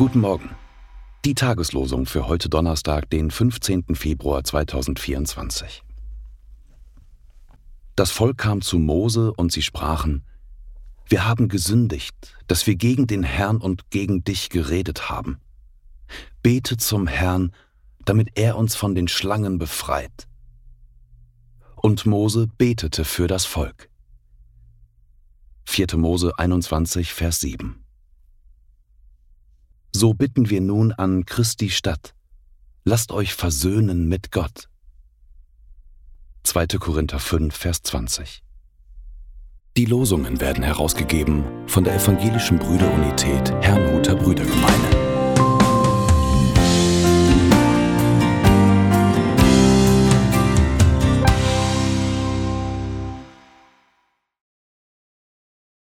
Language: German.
Morgen. Die Tageslosung für heute Donnerstag, den 15. Februar 2024. Das Volk kam zu Mose und sie sprachen, Wir haben gesündigt, dass wir gegen den Herrn und gegen dich geredet haben. Bete zum Herrn, damit er uns von den Schlangen befreit. Und Mose betete für das Volk. 4. Mose 21, Vers 7. So bitten wir nun an Christi Stadt, lasst euch versöhnen mit Gott. 2. Korinther 5, Vers 20. Die Losungen werden herausgegeben von der Evangelischen Brüderunität Herrnhuter Brüdergemeine.